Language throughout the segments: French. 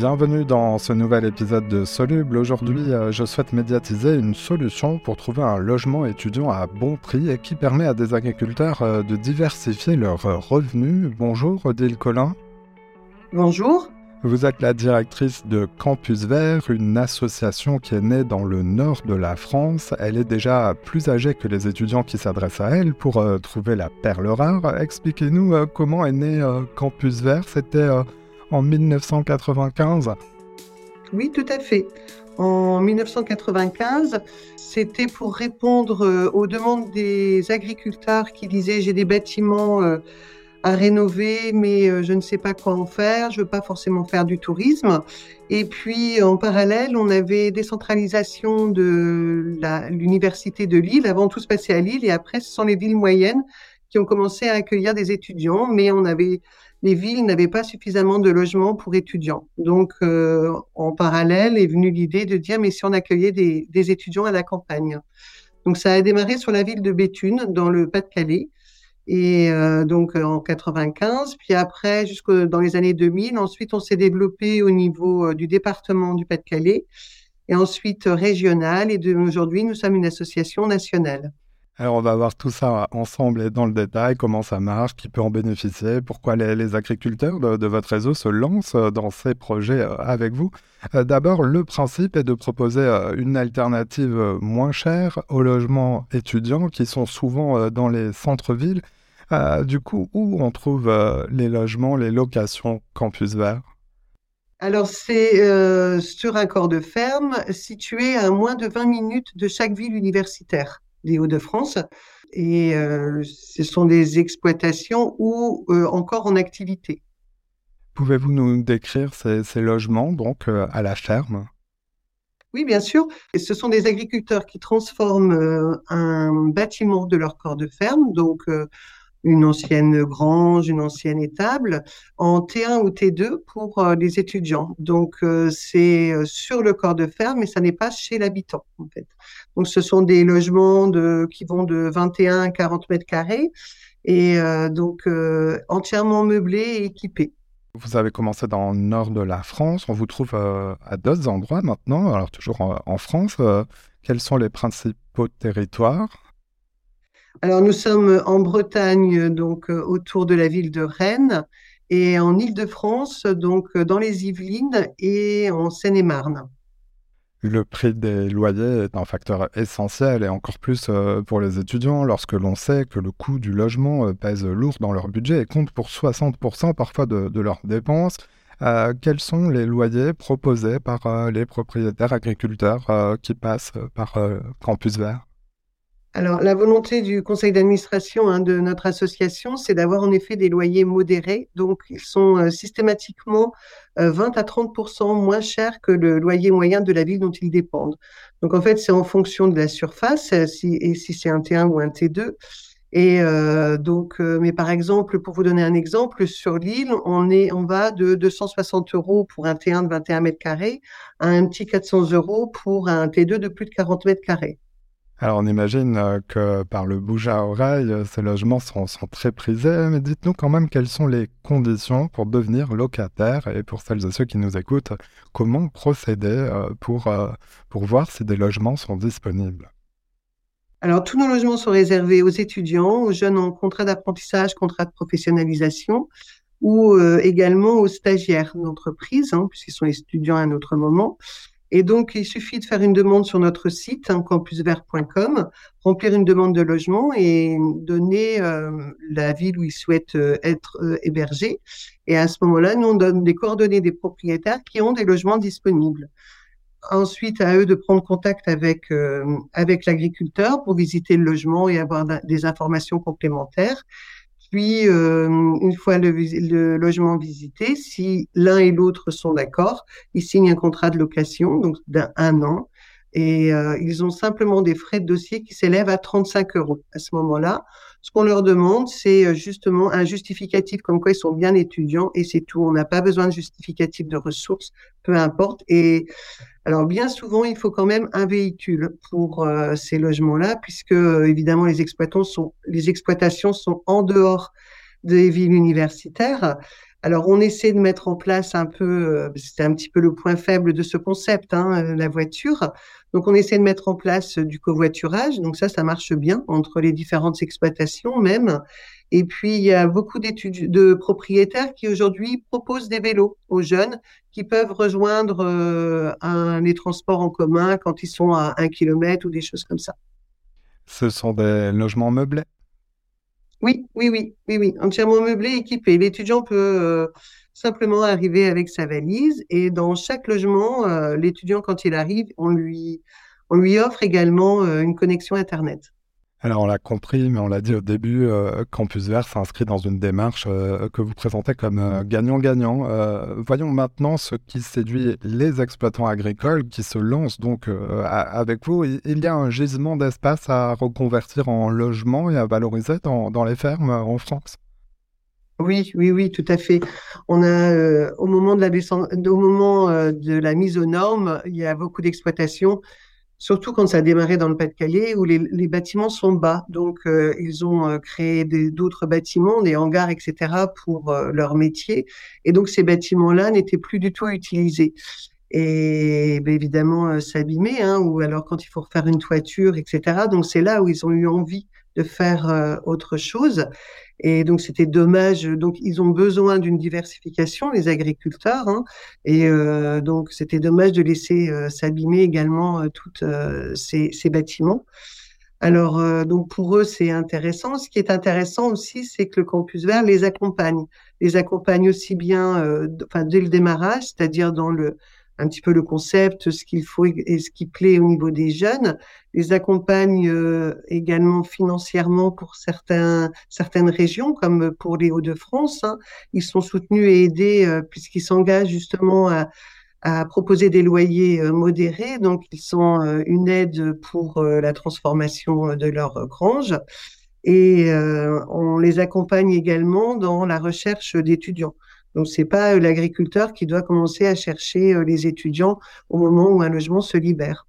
Bienvenue dans ce nouvel épisode de Soluble. Aujourd'hui, euh, je souhaite médiatiser une solution pour trouver un logement étudiant à bon prix et qui permet à des agriculteurs euh, de diversifier leurs revenus. Bonjour Odile Collin. Bonjour. Vous êtes la directrice de Campus Vert, une association qui est née dans le nord de la France. Elle est déjà plus âgée que les étudiants qui s'adressent à elle pour euh, trouver la perle rare. Expliquez-nous euh, comment est né euh, Campus Vert. C'était en 1995 Oui, tout à fait. En 1995, c'était pour répondre aux demandes des agriculteurs qui disaient j'ai des bâtiments à rénover, mais euh, je ne sais pas quoi en faire. Je veux pas forcément faire du tourisme. Et puis, en parallèle, on avait décentralisation de l'université de Lille. Avant, tout se passait à Lille, et après, ce sont les villes moyennes qui ont commencé à accueillir des étudiants, mais on avait les villes n'avaient pas suffisamment de logements pour étudiants. Donc, euh, en parallèle, est venue l'idée de dire, mais si on accueillait des, des étudiants à la campagne? Donc, ça a démarré sur la ville de Béthune, dans le Pas-de-Calais et euh, donc euh, en 95. Puis après, jusque dans les années 2000. Ensuite, on s'est développé au niveau euh, du département du Pas-de-Calais et ensuite régional. Et aujourd'hui, nous sommes une association nationale. Alors, on va voir tout ça ensemble et dans le détail, comment ça marche, qui peut en bénéficier, pourquoi les, agriculteurs de, votre réseau se lancent dans ces projets avec vous. D'abord, le principe est de proposer une alternative moins chère aux logements étudiants qui sont souvent dans les centres-villes. Euh, du coup, où on trouve euh, les logements, les locations Campus Vert? Alors, c'est euh, sur un corps de ferme situé à moins de 20 minutes de chaque ville universitaire des Hauts-de-France. Et ce sont des exploitations ou encore en activité. Pouvez-vous nous décrire ces, ces logements, donc à la ferme? Oui, bien sûr. Et ce sont des agriculteurs qui transforment un bâtiment de leur corps de ferme, donc une ancienne grange, une ancienne étable, en T1 ou T2 pour euh, les étudiants. Donc euh, c'est euh, sur le corps de ferme, mais ça n'est pas chez l'habitant en fait. Donc ce sont des logements qui vont de 21 à 40 mètres carrés et donc entièrement meublés et équipés. Vous avez commencé dans le nord de la France, on vous trouve à d'autres endroits maintenant, alors toujours en France. quels sont les principaux territoires? Alors nous sommes en Bretagne, donc euh, autour de la ville de Rennes, et en Île-de-France, donc euh, dans les Yvelines et en Seine-et-Marne. Le prix des loyers est un facteur essentiel et encore plus euh, pour les étudiants lorsque l'on sait que le coût du logement pèse lourd dans leur budget et compte pour 60% parfois de, leurs dépenses. quels sont les loyers proposés par les propriétaires agriculteurs qui passent par Campus Vert? Alors, la volonté du conseil d'administration hein, de notre association, c'est d'avoir en effet des loyers modérés. Donc, ils sont euh, systématiquement 20 euh, à 30% moins chers que le loyer moyen de la ville dont ils dépendent. Donc, en fait, c'est en fonction de la surface, euh, si, et si c'est un T1 ou un T2. Et donc, mais par exemple, pour vous donner un exemple, sur l'île, on est, on va de 260 euros pour un T1 de 21 mètres carrés à un petit 400 euros pour un T2 de plus de 40 mètres carrés. Alors on imagine euh, que par le bouche à oreille, euh, ces logements sont, très prisés, mais dites-nous quand même quelles sont les conditions pour devenir locataire et pour celles et ceux qui nous écoutent, comment procéder euh, pour, pour voir si des logements sont disponibles? Alors tous nos logements sont réservés aux étudiants, aux jeunes en contrat d'apprentissage, contrat de professionnalisation ou également aux stagiaires d'entreprise, hein, puisqu'ils sont étudiants à un autre moment. Et donc, il suffit de faire une demande sur notre site, hein, campusvert.com, remplir une demande de logement et donner euh, la ville où ils souhaitent euh, être euh, hébergés. Et à ce moment-là, nous, on donne des coordonnées des propriétaires qui ont des logements disponibles. Ensuite, à eux de prendre contact avec, avec l'agriculteur pour visiter le logement et avoir des informations complémentaires. Puis, euh, une fois le, logement visité, si l'un et l'autre sont d'accord, ils signent un contrat de location, donc d'un an, et euh, ils ont simplement des frais de dossier qui s'élèvent à 35 euros à ce moment-là. Ce qu'on leur demande, c'est euh, justement un justificatif comme quoi ils sont bien étudiants et c'est tout. On n'a pas besoin de justificatif de ressources, peu importe. Alors bien souvent, il faut quand même un véhicule pour euh, ces logements-là, puisque évidemment les exploitants sont, les exploitations sont en dehors des villes universitaires. Alors, on essaie de mettre en place un peu, c'était un petit peu le point faible de ce concept, hein, la voiture. Donc, on essaie de mettre en place du covoiturage. Donc, ça, ça marche bien entre les différentes exploitations même. Et puis, il y a beaucoup d'études de propriétaires qui aujourd'hui proposent des vélos aux jeunes qui peuvent rejoindre euh, les transports en commun quand ils sont à un kilomètre ou des choses comme ça. Ce sont des logements meublés? Oui, oui, oui, oui, oui, entièrement meublés, équipés. L'étudiant peut euh, simplement arriver avec sa valise et dans chaque logement, euh, l'étudiant, quand il arrive, on lui, on lui offre également une connexion Internet. Alors on l'a compris, mais on l'a dit au début, euh, Campus Vert s'inscrit dans une démarche euh, que vous présentez comme euh, gagnant-gagnant. voyons maintenant ce qui séduit les exploitants agricoles qui se lancent donc avec vous. Il y a un gisement d'espace à reconvertir en logement et à valoriser dans, les fermes en France. Oui, oui, oui, tout à fait. On a au moment de la au moment de la mise aux normes, il y a beaucoup d'exploitations surtout quand ça a démarré dans le Pas-de-Calais, où les, bâtiments sont bas. Donc, euh, ils ont euh, créé d'autres bâtiments, des hangars, etc., pour euh, leur métier. Et donc, ces bâtiments-là n'étaient plus du tout utilisés. Et ben, évidemment, s'abîmer, hein, ou alors quand il faut refaire une toiture, etc. Donc, c'est là où ils ont eu envie de faire autre chose. Et donc c'était dommage. Donc ils ont besoin d'une diversification, les agriculteurs. Hein, et euh, donc c'était dommage de laisser euh, s'abîmer également euh, tous ces, ces, bâtiments. Alors donc pour eux c'est intéressant. Ce qui est intéressant aussi, c'est que le campus vert les accompagne, les accompagne aussi bien, dès le démarrage, c'est-à-dire dans le un petit peu le concept, ce qu'il faut et ce qui plaît au niveau des jeunes, les accompagne euh, également financièrement pour certaines régions, comme pour les Hauts-de-France. Hein. Ils sont soutenus et aidés euh, puisqu'ils s'engagent justement à, à, proposer des loyers euh, modérés. Donc, ils sont une aide pour la transformation de leur grange. Et on les accompagne également dans la recherche d'étudiants. Donc c'est pas euh, l'agriculteur qui doit commencer à chercher euh, les étudiants au moment où un logement se libère.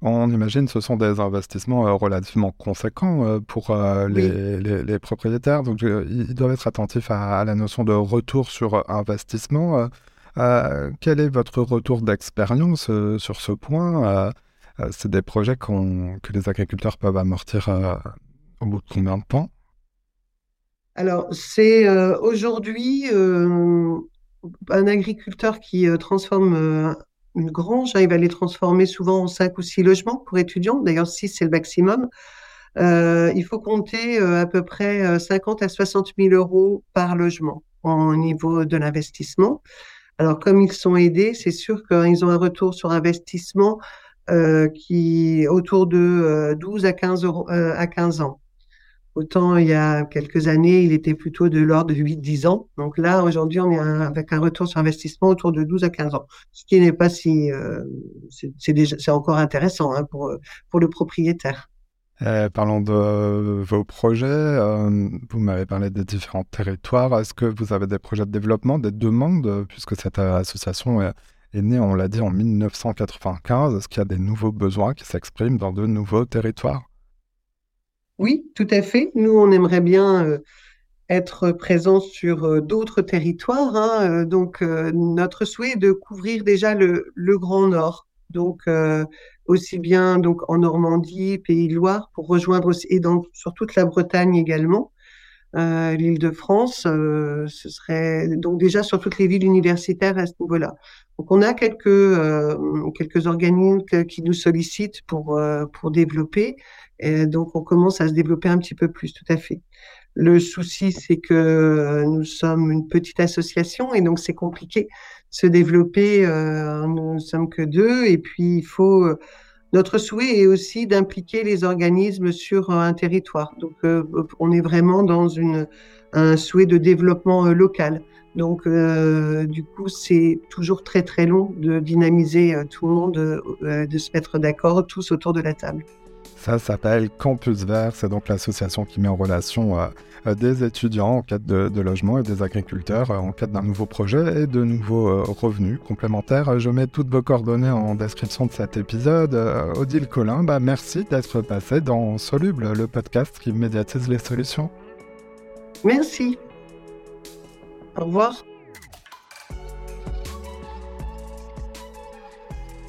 On imagine que ce sont des investissements euh, relativement conséquents pour les, propriétaires. Donc, ils doivent être attentifs à, la notion de retour sur investissement. quel est votre retour d'expérience sur ce point C'est des projets que les agriculteurs peuvent amortir au bout de combien de temps? Alors, c'est euh, aujourd'hui euh, un agriculteur qui euh, transforme une grange. Hein, il va les transformer souvent en cinq ou six logements pour étudiants. D'ailleurs, six, c'est le maximum. il faut compter à peu près 50 à 60 000 euros par logement au niveau de l'investissement. Alors, comme ils sont aidés, c'est sûr qu'ils ont un retour sur investissement qui est autour de 12 à 15, euros, à 15 ans. Autant il y a quelques années, il était plutôt de l'ordre de 8-10 ans. Donc là, aujourd'hui, on est avec un retour sur investissement autour de 12 à 15 ans. Ce qui n'est pas si... Euh, c'est encore intéressant hein, pour, le propriétaire. Euh, parlons de vos projets. Euh, vous m'avez parlé des différents territoires. Est-ce que vous avez des projets de développement, des demandes, puisque cette association est née, on l'a dit, en 1995 Est-ce qu'il y a des nouveaux besoins qui s'expriment dans de nouveaux territoires? Oui, tout à fait. Nous, on aimerait bien euh, être présents sur euh, d'autres territoires. Hein, euh, donc, notre souhait est de couvrir déjà le, Grand Nord. Donc, aussi bien en Normandie, Pays de Loire, pour rejoindre aussi, et dans, sur toute la Bretagne également. L'île de France, ce serait donc déjà sur toutes les villes universitaires à ce niveau-là. Donc on a quelques quelques organismes qui nous sollicitent pour pour développer. Et donc, on commence à se développer un petit peu plus, tout à fait. Le souci, c'est que euh, nous sommes une petite association et donc c'est compliqué de se développer. Euh, nous ne sommes que deux et puis il faut. Euh, notre souhait est aussi d'impliquer les organismes sur un territoire. Donc, on est vraiment dans un souhait de développement local. Donc, du coup, c'est toujours très très long de dynamiser tout le monde, de se mettre d'accord tous autour de la table. Ça s'appelle Campus Vert, c'est donc l'association qui met en relation euh, euh, des étudiants en quête de, logement et des agriculteurs euh, en quête d'un nouveau projet et de nouveaux revenus complémentaires. Je mets toutes vos coordonnées en description de cet épisode. Odile Collin, bah, merci d'être passé dans Soluble, le podcast qui médiatise les solutions. Merci. Au revoir.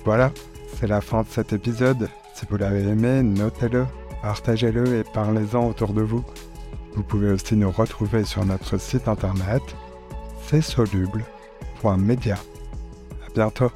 Voilà, c'est la fin de cet épisode. Si vous l'avez aimé, notez-le, partagez-le et parlez-en autour de vous. Vous pouvez aussi nous retrouver sur notre site internet c'est soluble.media. À bientôt.